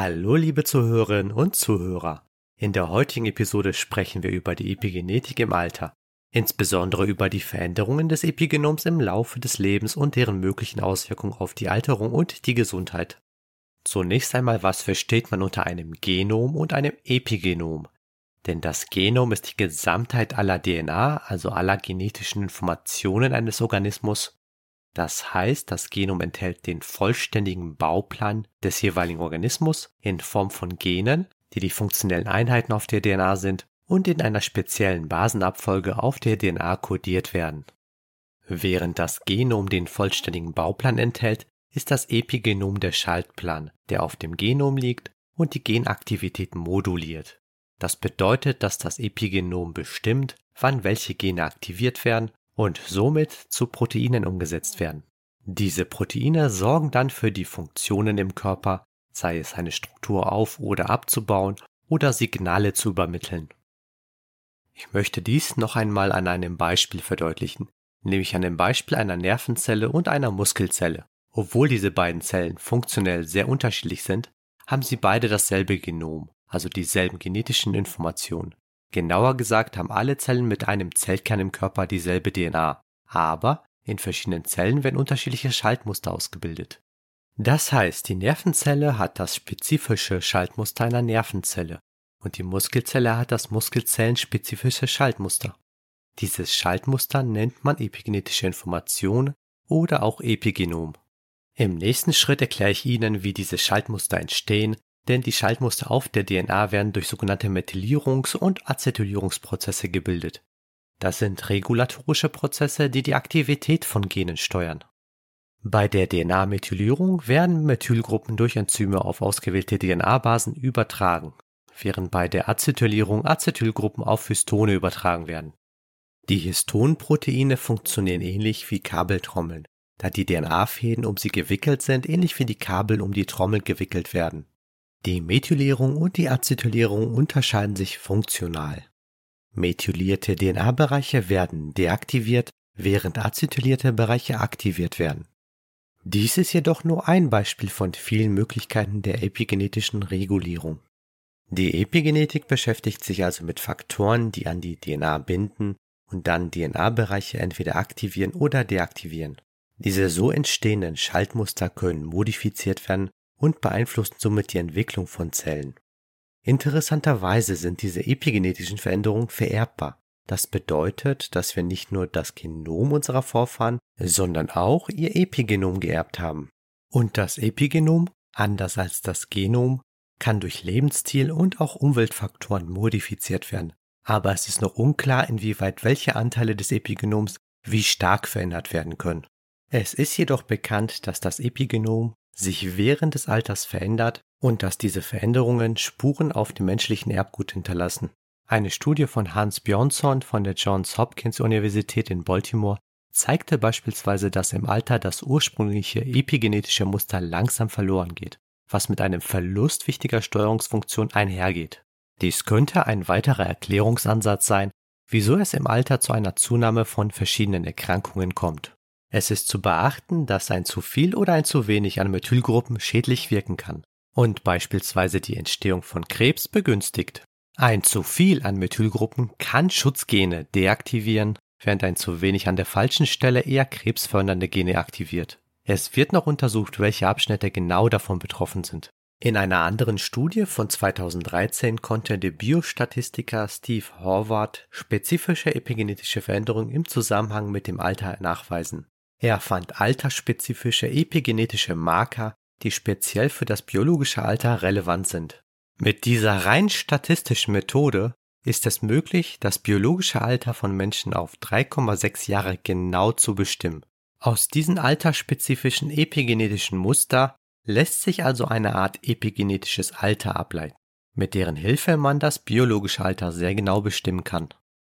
Hallo liebe Zuhörerinnen und Zuhörer. In der heutigen Episode sprechen wir über die Epigenetik im Alter, insbesondere über die Veränderungen des Epigenoms im Laufe des Lebens und deren möglichen Auswirkungen auf die Alterung und die Gesundheit. Zunächst einmal, was versteht man unter einem Genom und einem Epigenom? Denn das Genom ist die Gesamtheit aller DNA, also aller genetischen Informationen eines Organismus das heißt, das Genom enthält den vollständigen Bauplan des jeweiligen Organismus in Form von Genen, die die funktionellen Einheiten auf der DNA sind und in einer speziellen Basenabfolge auf der DNA kodiert werden. Während das Genom den vollständigen Bauplan enthält, ist das Epigenom der Schaltplan, der auf dem Genom liegt und die Genaktivität moduliert. Das bedeutet, dass das Epigenom bestimmt, wann welche Gene aktiviert werden und somit zu Proteinen umgesetzt werden. Diese Proteine sorgen dann für die Funktionen im Körper, sei es eine Struktur auf oder abzubauen oder Signale zu übermitteln. Ich möchte dies noch einmal an einem Beispiel verdeutlichen, nämlich an dem Beispiel einer Nervenzelle und einer Muskelzelle. Obwohl diese beiden Zellen funktionell sehr unterschiedlich sind, haben sie beide dasselbe Genom, also dieselben genetischen Informationen. Genauer gesagt haben alle Zellen mit einem Zellkern im Körper dieselbe DNA, aber in verschiedenen Zellen werden unterschiedliche Schaltmuster ausgebildet. Das heißt, die Nervenzelle hat das spezifische Schaltmuster einer Nervenzelle und die Muskelzelle hat das muskelzellenspezifische Schaltmuster. Dieses Schaltmuster nennt man epigenetische Information oder auch Epigenom. Im nächsten Schritt erkläre ich Ihnen, wie diese Schaltmuster entstehen denn die Schaltmuster auf der DNA werden durch sogenannte Methylierungs- und Acetylierungsprozesse gebildet. Das sind regulatorische Prozesse, die die Aktivität von Genen steuern. Bei der DNA-Methylierung werden Methylgruppen durch Enzyme auf ausgewählte DNA-Basen übertragen, während bei der Acetylierung Acetylgruppen auf Histone übertragen werden. Die Histonproteine funktionieren ähnlich wie Kabeltrommeln, da die DNA-Fäden um sie gewickelt sind, ähnlich wie die Kabel um die Trommel gewickelt werden. Die Methylierung und die Acetylierung unterscheiden sich funktional. Methylierte DNA-Bereiche werden deaktiviert, während acetylierte Bereiche aktiviert werden. Dies ist jedoch nur ein Beispiel von vielen Möglichkeiten der epigenetischen Regulierung. Die Epigenetik beschäftigt sich also mit Faktoren, die an die DNA binden und dann DNA-Bereiche entweder aktivieren oder deaktivieren. Diese so entstehenden Schaltmuster können modifiziert werden und beeinflussen somit die Entwicklung von Zellen. Interessanterweise sind diese epigenetischen Veränderungen vererbbar. Das bedeutet, dass wir nicht nur das Genom unserer Vorfahren, sondern auch ihr Epigenom geerbt haben. Und das Epigenom, anders als das Genom, kann durch Lebensstil und auch Umweltfaktoren modifiziert werden. Aber es ist noch unklar, inwieweit welche Anteile des Epigenoms wie stark verändert werden können. Es ist jedoch bekannt, dass das Epigenom sich während des Alters verändert und dass diese Veränderungen Spuren auf dem menschlichen Erbgut hinterlassen. Eine Studie von Hans Björnsson von der Johns Hopkins Universität in Baltimore zeigte beispielsweise, dass im Alter das ursprüngliche epigenetische Muster langsam verloren geht, was mit einem Verlust wichtiger Steuerungsfunktion einhergeht. Dies könnte ein weiterer Erklärungsansatz sein, wieso es im Alter zu einer Zunahme von verschiedenen Erkrankungen kommt. Es ist zu beachten, dass ein zu viel oder ein zu wenig an Methylgruppen schädlich wirken kann und beispielsweise die Entstehung von Krebs begünstigt. Ein zu viel an Methylgruppen kann Schutzgene deaktivieren, während ein zu wenig an der falschen Stelle eher krebsfördernde Gene aktiviert. Es wird noch untersucht, welche Abschnitte genau davon betroffen sind. In einer anderen Studie von 2013 konnte der Biostatistiker Steve Horvath spezifische epigenetische Veränderungen im Zusammenhang mit dem Alter nachweisen. Er fand altersspezifische epigenetische Marker, die speziell für das biologische Alter relevant sind. Mit dieser rein statistischen Methode ist es möglich, das biologische Alter von Menschen auf 3,6 Jahre genau zu bestimmen. Aus diesen altersspezifischen epigenetischen Muster lässt sich also eine Art epigenetisches Alter ableiten, mit deren Hilfe man das biologische Alter sehr genau bestimmen kann.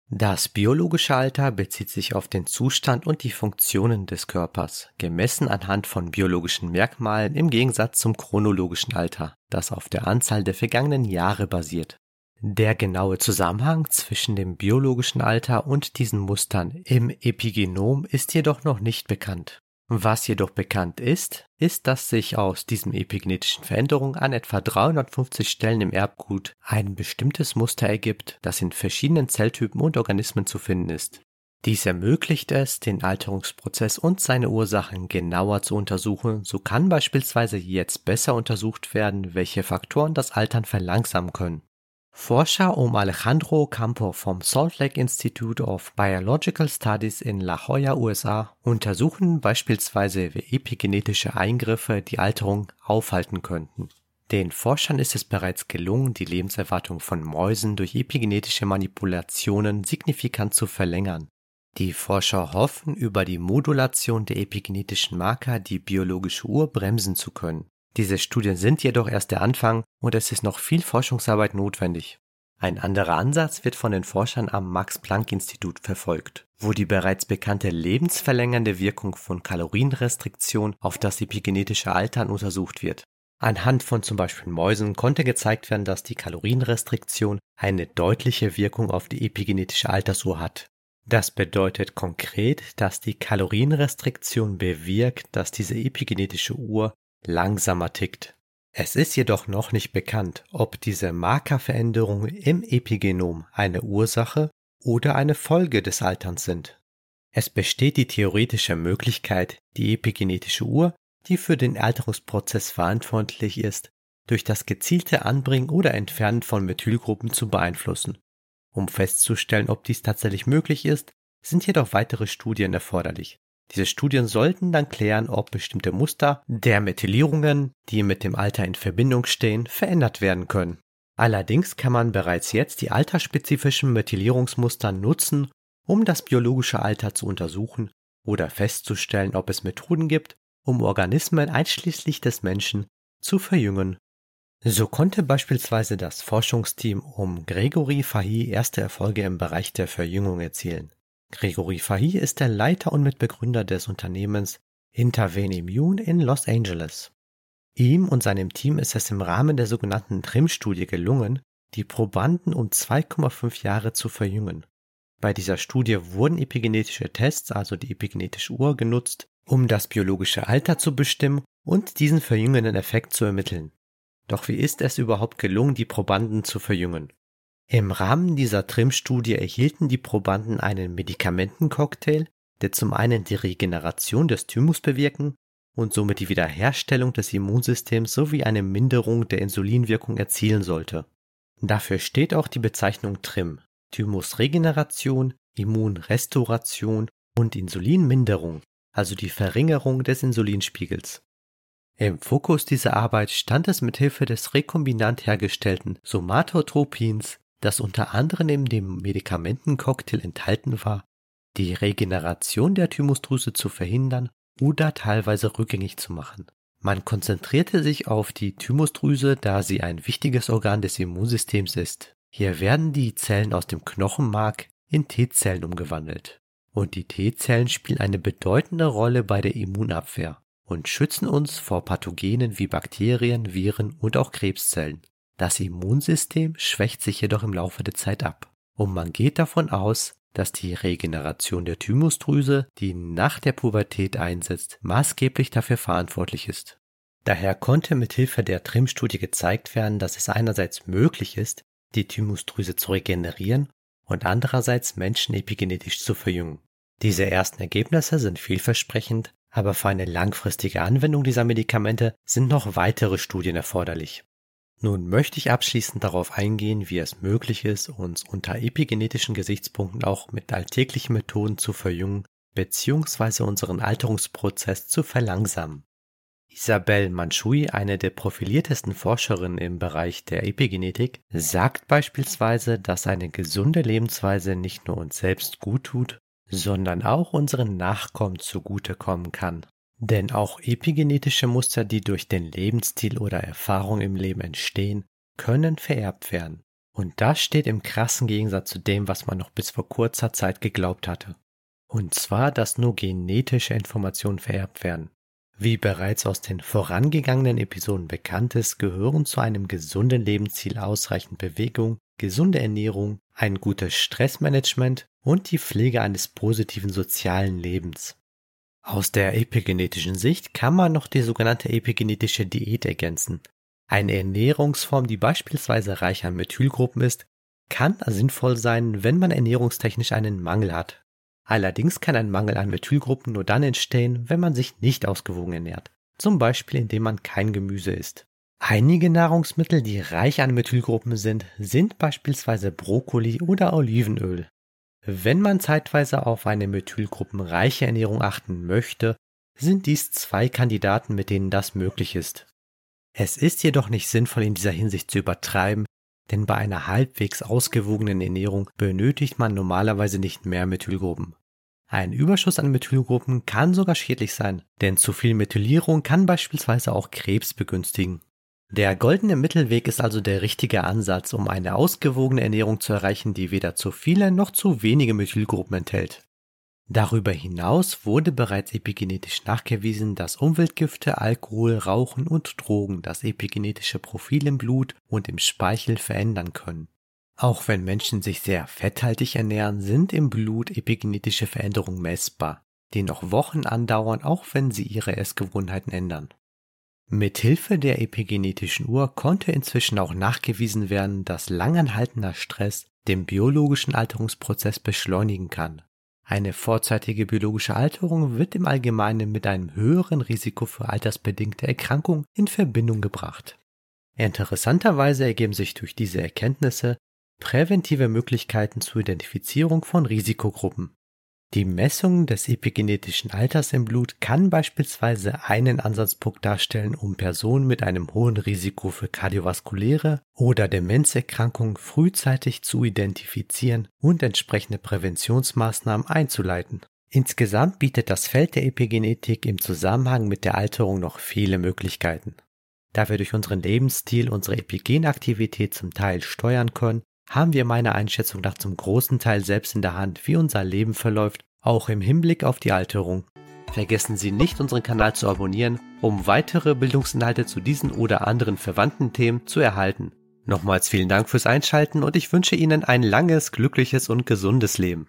Das biologische Alter bezieht sich auf den Zustand und die Funktionen des Körpers, gemessen anhand von biologischen Merkmalen im Gegensatz zum chronologischen Alter, das auf der Anzahl der vergangenen Jahre basiert. Der genaue Zusammenhang zwischen dem biologischen Alter und diesen Mustern im Epigenom ist jedoch noch nicht bekannt. Was jedoch bekannt ist, ist, dass sich aus diesen epigenetischen Veränderungen an etwa 350 Stellen im Erbgut ein bestimmtes Muster ergibt, das in verschiedenen Zelltypen und Organismen zu finden ist. Dies ermöglicht es, den Alterungsprozess und seine Ursachen genauer zu untersuchen. So kann beispielsweise jetzt besser untersucht werden, welche Faktoren das Altern verlangsamen können. Forscher um Alejandro Campo vom Salt Lake Institute of Biological Studies in La Jolla, USA, untersuchen beispielsweise, wie epigenetische Eingriffe die Alterung aufhalten könnten. Den Forschern ist es bereits gelungen, die Lebenserwartung von Mäusen durch epigenetische Manipulationen signifikant zu verlängern. Die Forscher hoffen, über die Modulation der epigenetischen Marker die biologische Uhr bremsen zu können. Diese Studien sind jedoch erst der Anfang und es ist noch viel Forschungsarbeit notwendig. Ein anderer Ansatz wird von den Forschern am Max-Planck-Institut verfolgt, wo die bereits bekannte lebensverlängernde Wirkung von Kalorienrestriktion auf das epigenetische Altern untersucht wird. Anhand von zum Beispiel Mäusen konnte gezeigt werden, dass die Kalorienrestriktion eine deutliche Wirkung auf die epigenetische Altersuhr hat. Das bedeutet konkret, dass die Kalorienrestriktion bewirkt, dass diese epigenetische Uhr langsamer tickt. Es ist jedoch noch nicht bekannt, ob diese Markerveränderungen im Epigenom eine Ursache oder eine Folge des Alterns sind. Es besteht die theoretische Möglichkeit, die epigenetische Uhr, die für den Alterungsprozess verantwortlich ist, durch das gezielte Anbringen oder Entfernen von Methylgruppen zu beeinflussen. Um festzustellen, ob dies tatsächlich möglich ist, sind jedoch weitere Studien erforderlich. Diese Studien sollten dann klären, ob bestimmte Muster der Methylierungen, die mit dem Alter in Verbindung stehen, verändert werden können. Allerdings kann man bereits jetzt die altersspezifischen Methylierungsmuster nutzen, um das biologische Alter zu untersuchen oder festzustellen, ob es Methoden gibt, um Organismen einschließlich des Menschen zu verjüngen. So konnte beispielsweise das Forschungsteam um Gregory Fahy erste Erfolge im Bereich der Verjüngung erzielen. Gregory Fahy ist der Leiter und Mitbegründer des Unternehmens Intervene Immune in Los Angeles. Ihm und seinem Team ist es im Rahmen der sogenannten TRIM-Studie gelungen, die Probanden um 2,5 Jahre zu verjüngen. Bei dieser Studie wurden epigenetische Tests, also die epigenetische Uhr, genutzt, um das biologische Alter zu bestimmen und diesen verjüngenden Effekt zu ermitteln. Doch wie ist es überhaupt gelungen, die Probanden zu verjüngen? Im Rahmen dieser TRIM-Studie erhielten die Probanden einen Medikamentencocktail, der zum einen die Regeneration des Thymus bewirken und somit die Wiederherstellung des Immunsystems sowie eine Minderung der Insulinwirkung erzielen sollte. Dafür steht auch die Bezeichnung TRIM, Thymusregeneration, Immunrestauration und Insulinminderung, also die Verringerung des Insulinspiegels. Im Fokus dieser Arbeit stand es mithilfe des rekombinant hergestellten Somatotropins das unter anderem in dem Medikamentencocktail enthalten war, die Regeneration der Thymusdrüse zu verhindern oder teilweise rückgängig zu machen. Man konzentrierte sich auf die Thymusdrüse, da sie ein wichtiges Organ des Immunsystems ist. Hier werden die Zellen aus dem Knochenmark in T-Zellen umgewandelt. Und die T-Zellen spielen eine bedeutende Rolle bei der Immunabwehr und schützen uns vor Pathogenen wie Bakterien, Viren und auch Krebszellen. Das Immunsystem schwächt sich jedoch im Laufe der Zeit ab. Und man geht davon aus, dass die Regeneration der Thymusdrüse, die nach der Pubertät einsetzt, maßgeblich dafür verantwortlich ist. Daher konnte mit Hilfe der TRIM-Studie gezeigt werden, dass es einerseits möglich ist, die Thymusdrüse zu regenerieren und andererseits Menschen epigenetisch zu verjüngen. Diese ersten Ergebnisse sind vielversprechend, aber für eine langfristige Anwendung dieser Medikamente sind noch weitere Studien erforderlich. Nun möchte ich abschließend darauf eingehen, wie es möglich ist, uns unter epigenetischen Gesichtspunkten auch mit alltäglichen Methoden zu verjüngen bzw. unseren Alterungsprozess zu verlangsamen. Isabelle Manchui, eine der profiliertesten Forscherinnen im Bereich der Epigenetik, sagt beispielsweise, dass eine gesunde Lebensweise nicht nur uns selbst gut tut, sondern auch unseren Nachkommen zugutekommen kann. Denn auch epigenetische Muster, die durch den Lebensstil oder Erfahrung im Leben entstehen, können vererbt werden. Und das steht im krassen Gegensatz zu dem, was man noch bis vor kurzer Zeit geglaubt hatte. Und zwar, dass nur genetische Informationen vererbt werden. Wie bereits aus den vorangegangenen Episoden bekannt ist, gehören zu einem gesunden Lebensziel ausreichend Bewegung, gesunde Ernährung, ein gutes Stressmanagement und die Pflege eines positiven sozialen Lebens. Aus der epigenetischen Sicht kann man noch die sogenannte epigenetische Diät ergänzen. Eine Ernährungsform, die beispielsweise reich an Methylgruppen ist, kann sinnvoll sein, wenn man ernährungstechnisch einen Mangel hat. Allerdings kann ein Mangel an Methylgruppen nur dann entstehen, wenn man sich nicht ausgewogen ernährt, zum Beispiel indem man kein Gemüse isst. Einige Nahrungsmittel, die reich an Methylgruppen sind, sind beispielsweise Brokkoli oder Olivenöl. Wenn man zeitweise auf eine methylgruppenreiche Ernährung achten möchte, sind dies zwei Kandidaten, mit denen das möglich ist. Es ist jedoch nicht sinnvoll in dieser Hinsicht zu übertreiben, denn bei einer halbwegs ausgewogenen Ernährung benötigt man normalerweise nicht mehr Methylgruppen. Ein Überschuss an Methylgruppen kann sogar schädlich sein, denn zu viel Methylierung kann beispielsweise auch Krebs begünstigen. Der goldene Mittelweg ist also der richtige Ansatz, um eine ausgewogene Ernährung zu erreichen, die weder zu viele noch zu wenige Methylgruppen enthält. Darüber hinaus wurde bereits epigenetisch nachgewiesen, dass Umweltgifte, Alkohol, Rauchen und Drogen das epigenetische Profil im Blut und im Speichel verändern können. Auch wenn Menschen sich sehr fetthaltig ernähren, sind im Blut epigenetische Veränderungen messbar, die noch Wochen andauern, auch wenn sie ihre Essgewohnheiten ändern. Mithilfe der epigenetischen Uhr konnte inzwischen auch nachgewiesen werden, dass langanhaltender Stress den biologischen Alterungsprozess beschleunigen kann. Eine vorzeitige biologische Alterung wird im Allgemeinen mit einem höheren Risiko für altersbedingte Erkrankungen in Verbindung gebracht. Interessanterweise ergeben sich durch diese Erkenntnisse präventive Möglichkeiten zur Identifizierung von Risikogruppen. Die Messung des epigenetischen Alters im Blut kann beispielsweise einen Ansatzpunkt darstellen, um Personen mit einem hohen Risiko für kardiovaskuläre oder Demenzerkrankungen frühzeitig zu identifizieren und entsprechende Präventionsmaßnahmen einzuleiten. Insgesamt bietet das Feld der Epigenetik im Zusammenhang mit der Alterung noch viele Möglichkeiten. Da wir durch unseren Lebensstil unsere Epigenaktivität zum Teil steuern können, haben wir meiner Einschätzung nach zum großen Teil selbst in der Hand, wie unser Leben verläuft, auch im Hinblick auf die Alterung. Vergessen Sie nicht, unseren Kanal zu abonnieren, um weitere Bildungsinhalte zu diesen oder anderen verwandten Themen zu erhalten. Nochmals vielen Dank fürs Einschalten und ich wünsche Ihnen ein langes, glückliches und gesundes Leben.